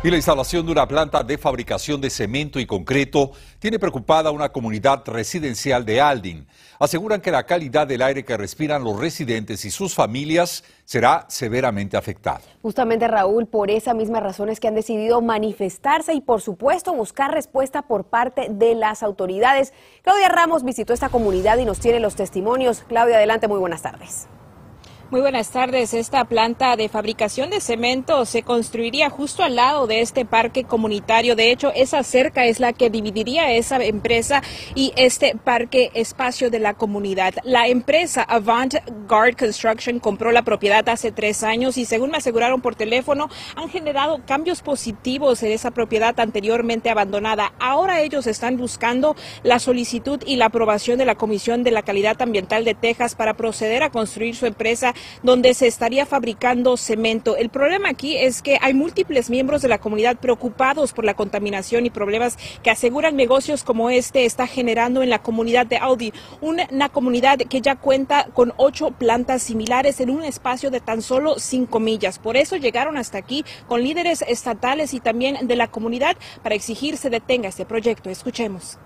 Y la instalación de una planta de fabricación de cemento y concreto tiene preocupada a una comunidad residencial de Aldin. Aseguran que la calidad del aire que respiran los residentes y sus familias será severamente afectada. Justamente Raúl, por esa misma razón es que han decidido manifestarse y por supuesto buscar respuesta por parte de las autoridades. Claudia Ramos visitó esta comunidad y nos tiene los testimonios. Claudia, adelante, muy buenas tardes. Muy buenas tardes. Esta planta de fabricación de cemento se construiría justo al lado de este parque comunitario. De hecho, esa cerca es la que dividiría esa empresa y este parque espacio de la comunidad. La empresa Avant Guard Construction compró la propiedad hace tres años y según me aseguraron por teléfono, han generado cambios positivos en esa propiedad anteriormente abandonada. Ahora ellos están buscando la solicitud y la aprobación de la Comisión de la Calidad Ambiental de Texas para proceder a construir su empresa donde se estaría fabricando cemento. El problema aquí es que hay múltiples miembros de la comunidad preocupados por la contaminación y problemas que aseguran negocios como este está generando en la comunidad de Audi, una comunidad que ya cuenta con ocho plantas similares en un espacio de tan solo cinco millas. Por eso llegaron hasta aquí con líderes estatales y también de la comunidad para exigir se detenga este proyecto. Escuchemos.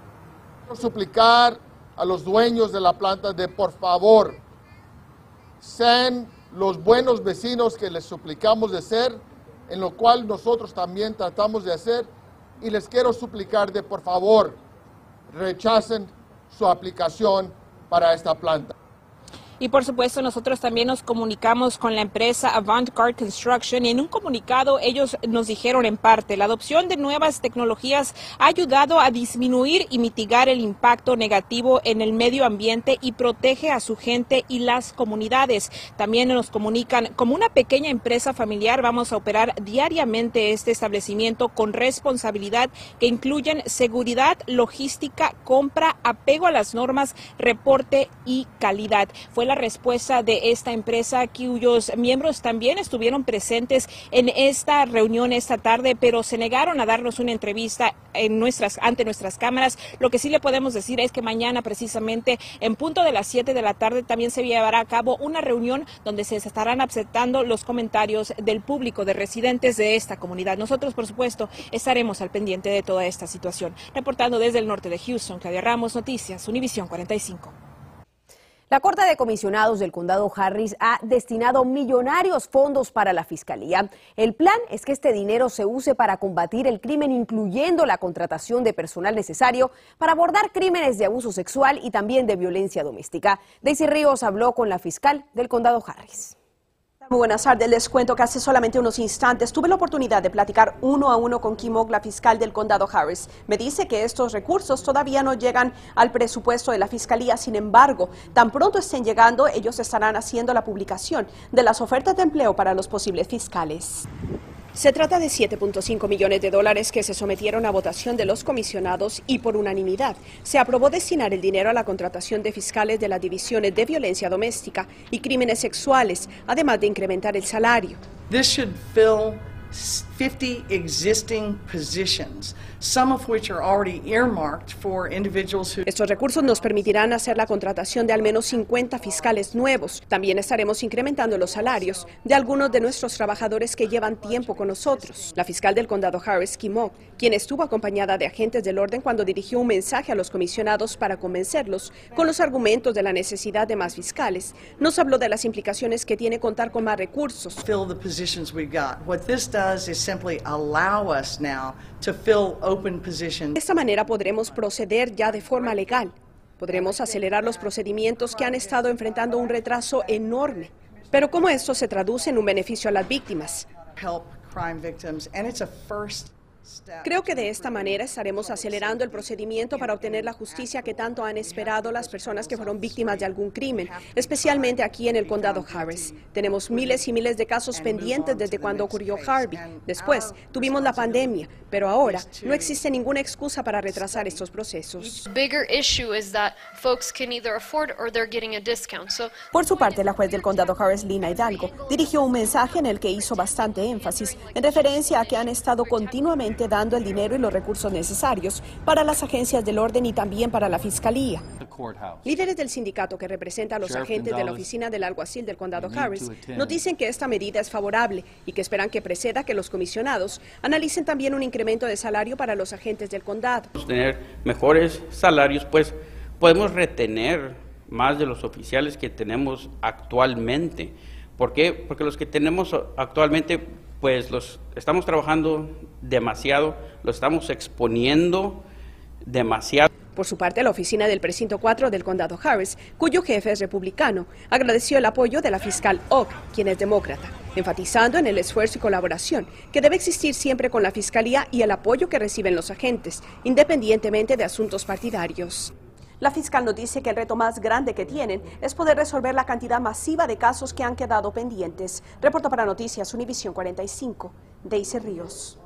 Suplicar a los dueños de la planta de por favor sean los buenos vecinos que les suplicamos de ser, en lo cual nosotros también tratamos de hacer, y les quiero suplicar de por favor rechacen su aplicación para esta planta. Y por supuesto, nosotros también nos comunicamos con la empresa Avantgarde Construction y en un comunicado ellos nos dijeron en parte, la adopción de nuevas tecnologías ha ayudado a disminuir y mitigar el impacto negativo en el medio ambiente y protege a su gente y las comunidades. También nos comunican, como una pequeña empresa familiar, vamos a operar diariamente este establecimiento con responsabilidad que incluyen seguridad, logística, compra, apego a las normas, reporte y calidad. Fue respuesta de esta empresa cuyos miembros también estuvieron presentes en esta reunión esta tarde, pero se negaron a darnos una entrevista en nuestras, ante nuestras cámaras. Lo que sí le podemos decir es que mañana precisamente en punto de las 7 de la tarde también se llevará a cabo una reunión donde se estarán aceptando los comentarios del público, de residentes de esta comunidad. Nosotros, por supuesto, estaremos al pendiente de toda esta situación. Reportando desde el norte de Houston, Claudia Ramos, Noticias, Univisión 45. La Corte de Comisionados del Condado Harris ha destinado millonarios fondos para la Fiscalía. El plan es que este dinero se use para combatir el crimen, incluyendo la contratación de personal necesario para abordar crímenes de abuso sexual y también de violencia doméstica. Daisy Ríos habló con la fiscal del Condado Harris. Muy buenas tardes. Les cuento que hace solamente unos instantes tuve la oportunidad de platicar uno a uno con Kim la fiscal del condado Harris. Me dice que estos recursos todavía no llegan al presupuesto de la fiscalía. Sin embargo, tan pronto estén llegando, ellos estarán haciendo la publicación de las ofertas de empleo para los posibles fiscales. Se trata de 7.5 millones de dólares que se sometieron a votación de los comisionados y por unanimidad se aprobó destinar el dinero a la contratación de fiscales de las divisiones de violencia doméstica y crímenes sexuales, además de incrementar el salario. 50 existing positions, some of which are already earmarked for individuals who... Estos recursos nos permitirán hacer la contratación de al menos 50 fiscales nuevos. También estaremos incrementando los salarios de algunos de nuestros trabajadores que llevan tiempo con nosotros. La fiscal del condado Harris Kimo, quien estuvo acompañada de agentes del orden cuando dirigió un mensaje a los comisionados para convencerlos con los argumentos de la necesidad de más fiscales, nos habló de las implicaciones que tiene contar con más recursos. Fill the positions we got. What this does is simply allow us now to fill open positions. De esta manera podremos proceder ya de forma legal. Podremos acelerar los procedimientos que han estado enfrentando un retraso enorme. Pero ¿cómo esto se traduce en un beneficio a las víctimas? Help crime victims, and it's a first Creo que de esta manera estaremos acelerando el procedimiento para obtener la justicia que tanto han esperado las personas que fueron víctimas de algún crimen, especialmente aquí en el condado Harris. Tenemos miles y miles de casos pendientes desde cuando ocurrió Harvey. Después tuvimos la pandemia, pero ahora no existe ninguna excusa para retrasar estos procesos. Por su parte, la juez del condado Harris, Lina Hidalgo, dirigió un mensaje en el que hizo bastante énfasis en referencia a que han estado continuamente dando el dinero y los recursos necesarios para las agencias del orden y también para la fiscalía. Líderes del sindicato que representa a los agentes de la oficina del alguacil del condado Harris nos dicen que esta medida es favorable y que esperan que preceda que los comisionados analicen también un incremento de salario para los agentes del condado. Tener mejores salarios, pues podemos retener más de los oficiales que tenemos actualmente. ¿Por qué? Porque los que tenemos actualmente, pues los estamos trabajando demasiado, los estamos exponiendo demasiado. Por su parte, la oficina del precinto 4 del condado Harris, cuyo jefe es republicano, agradeció el apoyo de la fiscal Ock, quien es demócrata, enfatizando en el esfuerzo y colaboración que debe existir siempre con la fiscalía y el apoyo que reciben los agentes, independientemente de asuntos partidarios. La fiscal nos dice que el reto más grande que tienen es poder resolver la cantidad masiva de casos que han quedado pendientes. Reporto para Noticias Univisión 45, Daisy Ríos.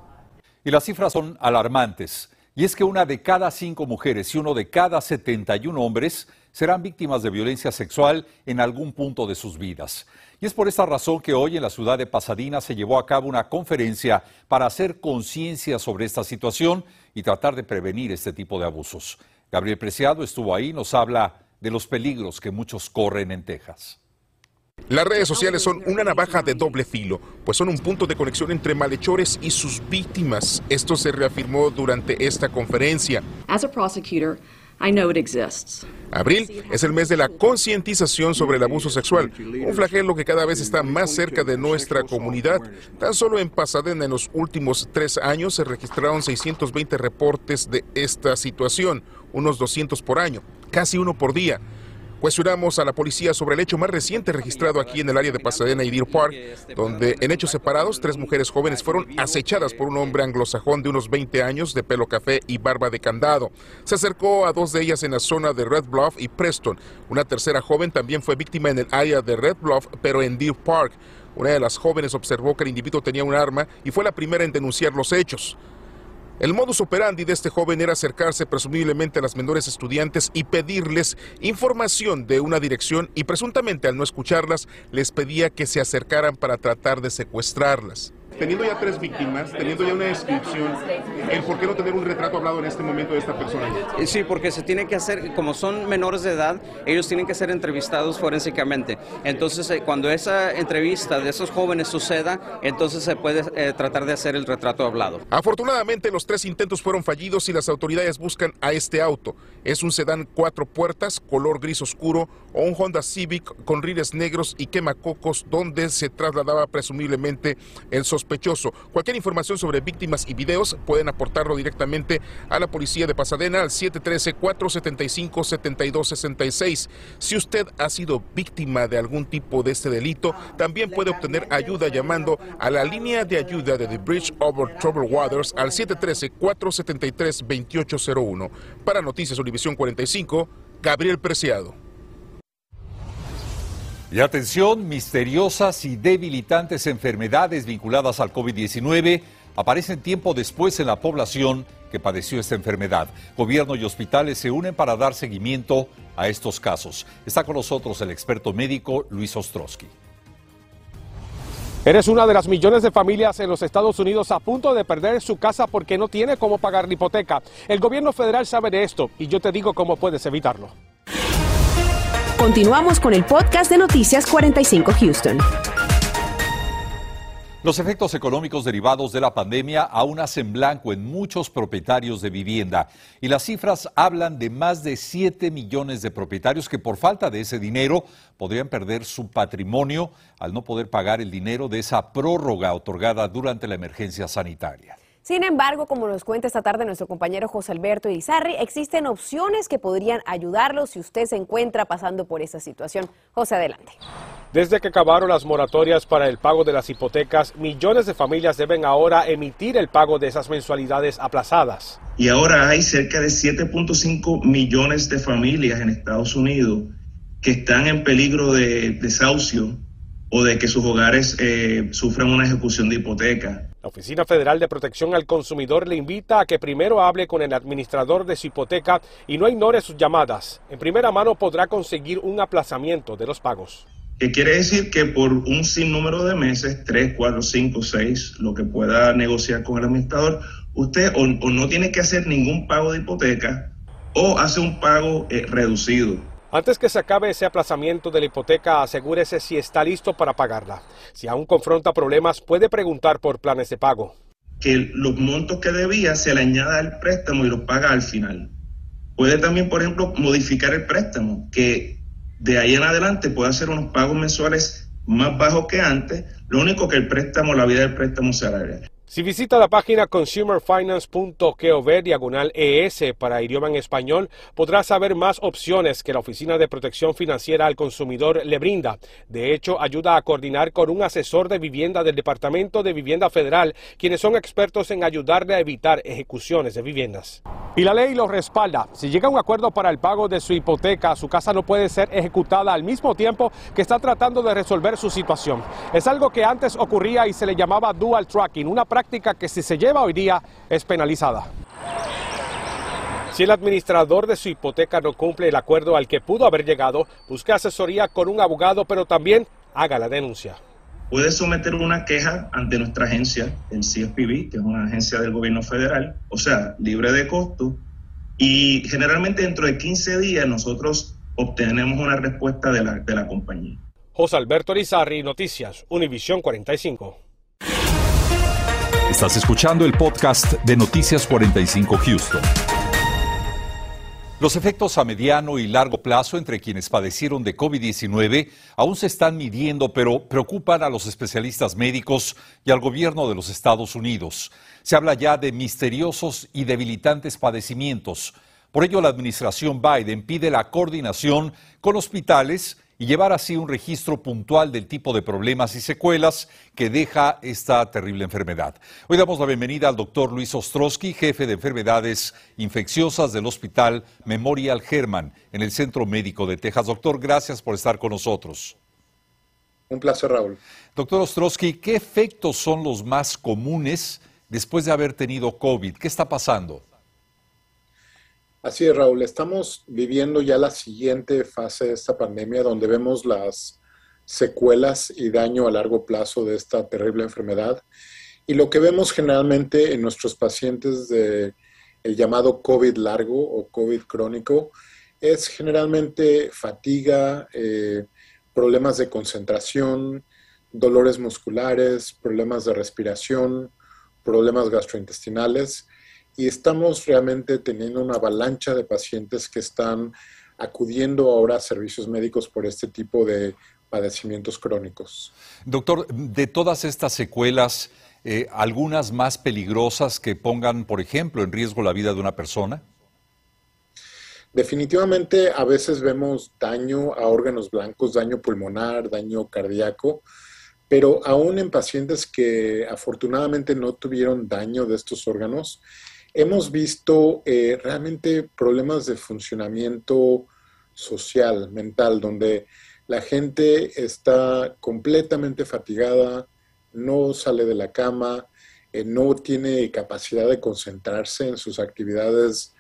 Y las cifras son alarmantes. Y es que una de cada cinco mujeres y uno de cada 71 hombres serán víctimas de violencia sexual en algún punto de sus vidas. Y es por esta razón que hoy en la ciudad de Pasadena se llevó a cabo una conferencia para hacer conciencia sobre esta situación y tratar de prevenir este tipo de abusos. Gabriel Preciado estuvo ahí y nos habla de los peligros que muchos corren en Texas. Las redes sociales son una navaja de doble filo, pues son un punto de conexión entre malhechores y sus víctimas. Esto se reafirmó durante esta conferencia. Abril es el mes de la concientización sobre el abuso sexual, un flagelo que cada vez está más cerca de nuestra comunidad. Tan solo en Pasadena en los últimos tres años se registraron 620 reportes de esta situación, unos 200 por año, casi uno por día. Cuestionamos a la policía sobre el hecho más reciente registrado aquí en el área de Pasadena y Deer Park, donde en hechos separados tres mujeres jóvenes fueron acechadas por un hombre anglosajón de unos 20 años, de pelo café y barba de candado. Se acercó a dos de ellas en la zona de Red Bluff y Preston. Una tercera joven también fue víctima en el área de Red Bluff, pero en Deer Park. Una de las jóvenes observó que el individuo tenía un arma y fue la primera en denunciar los hechos. El modus operandi de este joven era acercarse presumiblemente a las menores estudiantes y pedirles información de una dirección y presuntamente al no escucharlas les pedía que se acercaran para tratar de secuestrarlas teniendo ya tres víctimas, teniendo ya una descripción, el por qué no tener un retrato hablado en este momento de esta persona. Eh, sí, porque se tiene que hacer, como son menores de edad, ellos tienen que ser entrevistados forensicamente. Entonces, eh, cuando esa entrevista de esos jóvenes suceda, entonces se puede eh, tratar de hacer el retrato hablado. Afortunadamente, los tres intentos fueron fallidos y las autoridades buscan a este auto. Es un sedán cuatro puertas, color gris oscuro, o un Honda Civic con rines negros y quemacocos, donde se trasladaba presumiblemente el sospechoso Cualquier información sobre víctimas y videos pueden aportarlo directamente a la policía de Pasadena al 713-475-7266. Si usted ha sido víctima de algún tipo de este delito, también puede obtener ayuda llamando a la línea de ayuda de The Bridge Over Troubled Waters al 713-473-2801. Para Noticias Univisión 45, Gabriel Preciado. Y atención, misteriosas y debilitantes enfermedades vinculadas al COVID-19 aparecen tiempo después en la población que padeció esta enfermedad. Gobierno y hospitales se unen para dar seguimiento a estos casos. Está con nosotros el experto médico Luis Ostrowski. Eres una de las millones de familias en los Estados Unidos a punto de perder su casa porque no tiene cómo pagar la hipoteca. El gobierno federal sabe de esto y yo te digo cómo puedes evitarlo. Continuamos con el podcast de Noticias 45 Houston. Los efectos económicos derivados de la pandemia aún hacen blanco en muchos propietarios de vivienda y las cifras hablan de más de 7 millones de propietarios que por falta de ese dinero podrían perder su patrimonio al no poder pagar el dinero de esa prórroga otorgada durante la emergencia sanitaria. Sin embargo, como nos cuenta esta tarde nuestro compañero José Alberto Izarri, existen opciones que podrían ayudarlo si usted se encuentra pasando por esa situación. José, adelante. Desde que acabaron las moratorias para el pago de las hipotecas, millones de familias deben ahora emitir el pago de esas mensualidades aplazadas. Y ahora hay cerca de 7.5 millones de familias en Estados Unidos que están en peligro de desahucio o de que sus hogares eh, sufran una ejecución de hipoteca. La Oficina Federal de Protección al Consumidor le invita a que primero hable con el administrador de su hipoteca y no ignore sus llamadas. En primera mano podrá conseguir un aplazamiento de los pagos. Que quiere decir que por un sinnúmero de meses, 3, 4, 5, 6, lo que pueda negociar con el administrador, usted o, no tiene que hacer ningún pago de hipoteca o hace un pago eh, reducido. Antes que se acabe ese aplazamiento de la hipoteca, asegúrese si está listo para pagarla. Si aún confronta problemas, puede preguntar por planes de pago. Que los montos que debía se le añada al préstamo y los paga al final. Puede también, por ejemplo, modificar el préstamo, que de ahí en adelante puede hacer unos pagos mensuales más bajos que antes, lo único que el préstamo, la vida del préstamo se alarga. Si visita la página consumerfinance.gov diagonal ES para idioma en español, podrá saber más opciones que la Oficina de Protección Financiera al Consumidor le brinda. De hecho, ayuda a coordinar con un asesor de vivienda del Departamento de Vivienda Federal, quienes son expertos en ayudarle a evitar ejecuciones de viviendas. Y la ley lo respalda. Si llega a un acuerdo para el pago de su hipoteca, su casa no puede ser ejecutada al mismo tiempo que está tratando de resolver su situación. Es algo que antes ocurría y se le llamaba dual tracking, una práctica que si se lleva hoy día es penalizada. Si el administrador de su hipoteca no cumple el acuerdo al que pudo haber llegado, busque asesoría con un abogado, pero también haga la denuncia. Puede someter una queja ante nuestra agencia, el CFPB, que es una agencia del gobierno federal, o sea, libre de costo, y generalmente dentro de 15 días nosotros obtenemos una respuesta de la, de la compañía. José Alberto Rizarri, Noticias, Univisión 45. Estás escuchando el podcast de Noticias 45 Houston. Los efectos a mediano y largo plazo entre quienes padecieron de COVID-19 aún se están midiendo, pero preocupan a los especialistas médicos y al gobierno de los Estados Unidos. Se habla ya de misteriosos y debilitantes padecimientos. Por ello, la administración Biden pide la coordinación con hospitales y llevar así un registro puntual del tipo de problemas y secuelas que deja esta terrible enfermedad. Hoy damos la bienvenida al doctor Luis Ostrowski, jefe de enfermedades infecciosas del Hospital Memorial Herman en el Centro Médico de Texas. Doctor, gracias por estar con nosotros. Un placer, Raúl. Doctor Ostrowski, ¿qué efectos son los más comunes después de haber tenido COVID? ¿Qué está pasando? Así es, Raúl. Estamos viviendo ya la siguiente fase de esta pandemia donde vemos las secuelas y daño a largo plazo de esta terrible enfermedad. Y lo que vemos generalmente en nuestros pacientes de el llamado COVID largo o COVID crónico es generalmente fatiga, eh, problemas de concentración, dolores musculares, problemas de respiración, problemas gastrointestinales y estamos realmente teniendo una avalancha de pacientes que están acudiendo ahora a servicios médicos por este tipo de padecimientos crónicos. Doctor, de todas estas secuelas, eh, ¿algunas más peligrosas que pongan, por ejemplo, en riesgo la vida de una persona? Definitivamente a veces vemos daño a órganos blancos, daño pulmonar, daño cardíaco, pero aún en pacientes que afortunadamente no tuvieron daño de estos órganos, hemos visto eh, realmente problemas de funcionamiento social, mental, donde la gente está completamente fatigada, no sale de la cama, eh, no tiene capacidad de concentrarse en sus actividades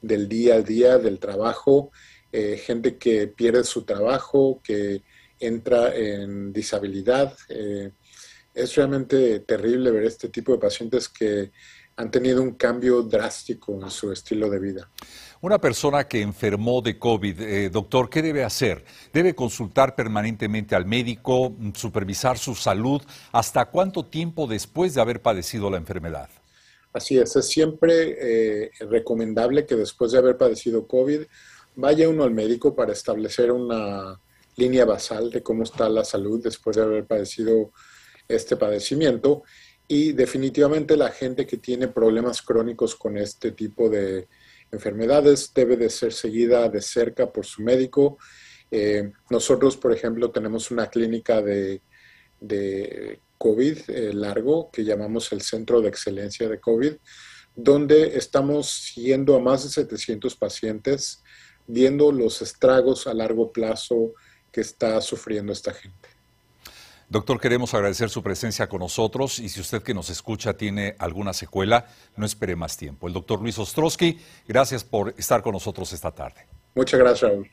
del día a día, del trabajo, eh, gente que pierde su trabajo, que entra en disabilidad. es realmente terrible ver este tipo de pacientes que han tenido un cambio drástico en su estilo de vida. Una persona que enfermó de COVID, eh, doctor, ¿qué debe hacer? ¿Debe consultar permanentemente al médico, supervisar su salud? ¿Hasta cuánto tiempo después de haber padecido la enfermedad? Así es, es siempre eh, recomendable que después de haber padecido COVID vaya uno al médico para establecer una línea basal de cómo está la salud después de haber padecido este padecimiento y definitivamente la gente que tiene problemas crónicos con este tipo de enfermedades debe de ser seguida de cerca por su médico. Eh, nosotros, por ejemplo, tenemos una clínica de, COVID eh, largo que llamamos el Centro de Excelencia de COVID, donde estamos siguiendo a más de 700 pacientes, viendo los estragos a largo plazo que está sufriendo esta gente. Doctor, queremos agradecer su presencia con nosotros y si usted que nos escucha tiene alguna secuela, no espere más tiempo. El doctor Luis Ostrowski, gracias por estar con nosotros esta tarde. Muchas gracias, Raúl.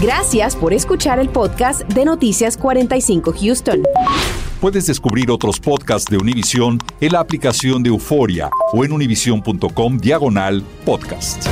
Gracias por escuchar el podcast de Noticias 45 Houston. Puedes descubrir otros podcasts de Univision en la aplicación de Euforia o en univision.com diagonal podcast.